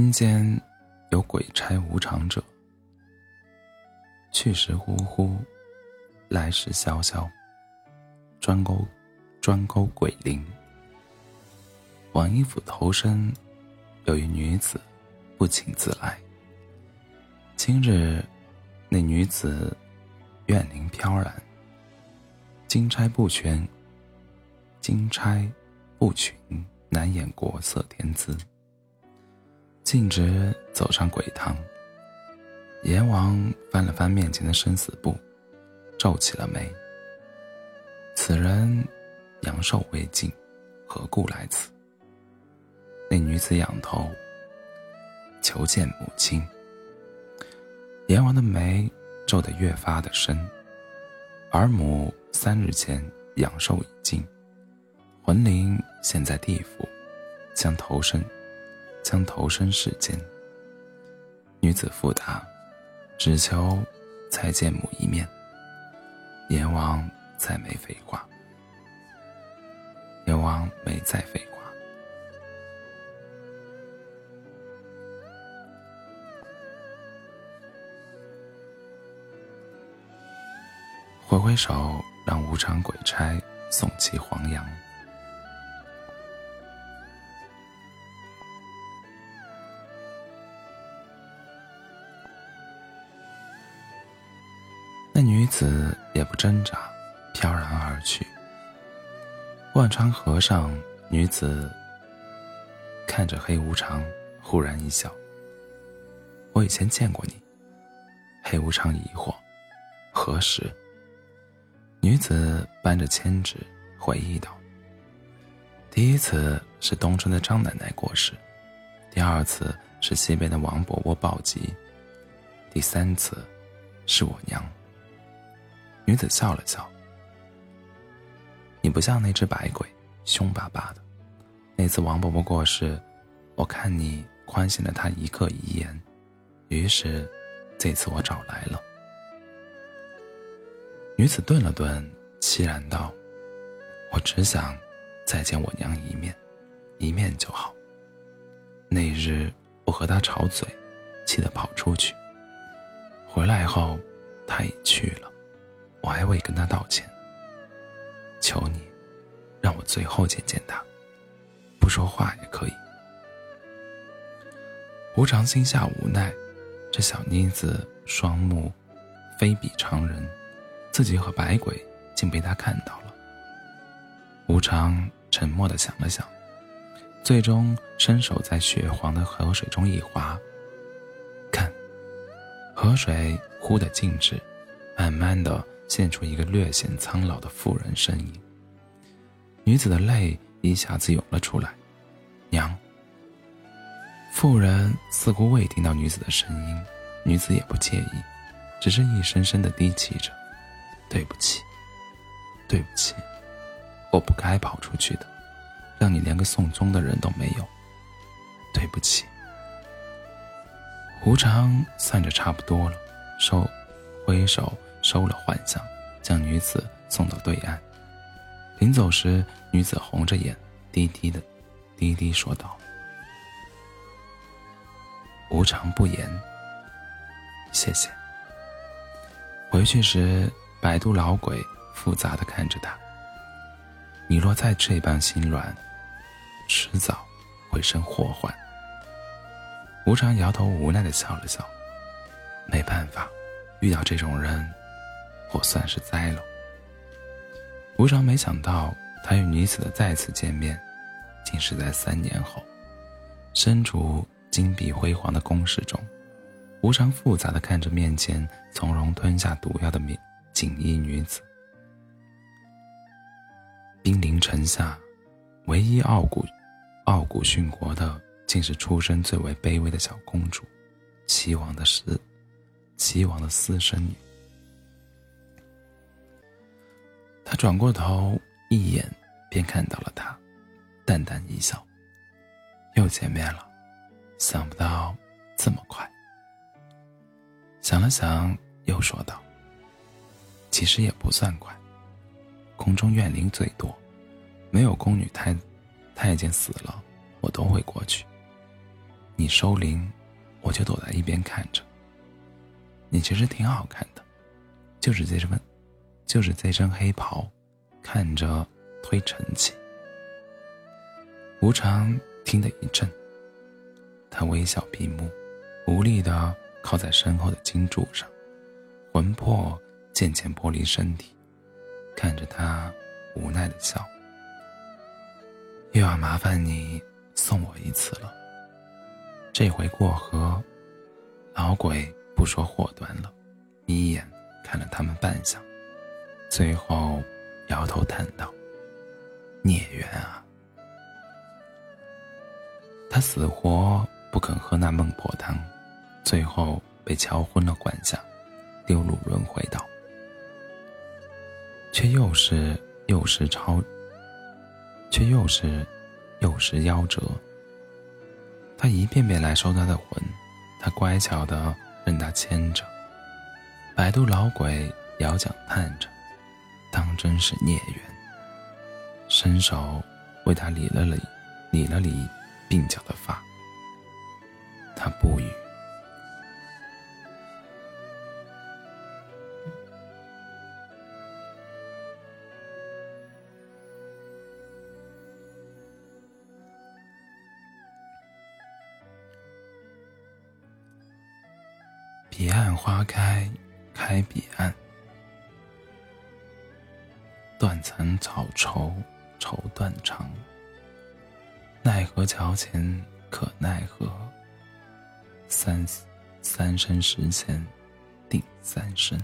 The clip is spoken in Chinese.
阴间有鬼差无常者，去时呼呼，来时萧萧，专勾专勾鬼灵。王一府投生，有一女子不请自来。今日，那女子怨灵飘然，金钗不全，金钗不群，难掩国色天姿。径直走上鬼堂，阎王翻了翻面前的生死簿，皱起了眉。此人阳寿未尽，何故来此？那女子仰头求见母亲。阎王的眉皱得越发的深。儿母三日前阳寿已尽，魂灵现在地府，将投生。将投身世间。女子复答：“只求再见母一面。”阎王再没废话。阎王没再废话，挥挥手，让无常鬼差送其黄羊。那女子也不挣扎，飘然而去。万川河上，女子看着黑无常，忽然一笑：“我以前见过你。”黑无常疑惑：“何时？”女子扳着千指，回忆道：“第一次是东村的张奶奶过世，第二次是西边的王伯伯暴疾，第三次是我娘。”女子笑了笑：“你不像那只白鬼，凶巴巴的。那次王伯伯过世，我看你宽限了他一个遗言，于是这次我找来了。”女子顿了顿，凄然道：“我只想再见我娘一面，一面就好。那日我和她吵嘴，气得跑出去。回来后，她已去了。”我还未跟他道歉。求你，让我最后见见他，不说话也可以。无常心下无奈，这小妮子双目非比常人，自己和白鬼竟被他看到了。无常沉默的想了想，最终伸手在血黄的河水中一划，看，河水忽的静止，慢慢的。现出一个略显苍老的妇人身影。女子的泪一下子涌了出来。娘。妇人似乎未听到女子的声音，女子也不介意，只是一声声的低泣着：“对不起，对不起，我不该跑出去的，让你连个送终的人都没有。对不起。”胡常算着差不多了，手挥手。收了幻象，将女子送到对岸。临走时，女子红着眼，低低的，低低说道：“无常不言，谢谢。”回去时，百度老鬼复杂的看着他：“你若再这般心软，迟早会生祸患。”无常摇头无奈的笑了笑：“没办法，遇到这种人。”我算是栽了。无常没想到，他与女子的再次见面，竟是在三年后。身处金碧辉煌的宫室中，无常复杂的看着面前从容吞下毒药的锦衣女子。兵临城下，唯一傲骨傲骨殉国的，竟是出身最为卑微的小公主，齐王的私，齐王的私生女。转过头，一眼便看到了他，淡淡一笑。又见面了，想不到这么快。想了想，又说道：“其实也不算快。宫中怨灵最多，没有宫女太太监死了，我都会过去。你收灵，我就躲在一边看着。你其实挺好看的，就是这身，就是这身黑袍，看着忒沉气。无常听得一震，他微笑闭目，无力的靠在身后的金柱上，魂魄渐渐剥离身体，看着他无奈的笑。又要麻烦你送我一次了。这回过河，老鬼不说祸端了，眯眼看了他们半晌，最后摇头叹道：“孽缘啊！”他死活不肯喝那孟婆汤，最后被敲昏了管家，丢入轮回道，却又是又是超。却又是，又是夭折。他一遍遍来收他的魂，他乖巧的任他牵着。摆渡老鬼摇桨叹着，真是孽缘。伸手为他理了理，理了理鬓角的发。他不语。彼岸花开，开彼岸。断层草愁，愁断肠。奈何桥前可奈何？三三生石前定三生。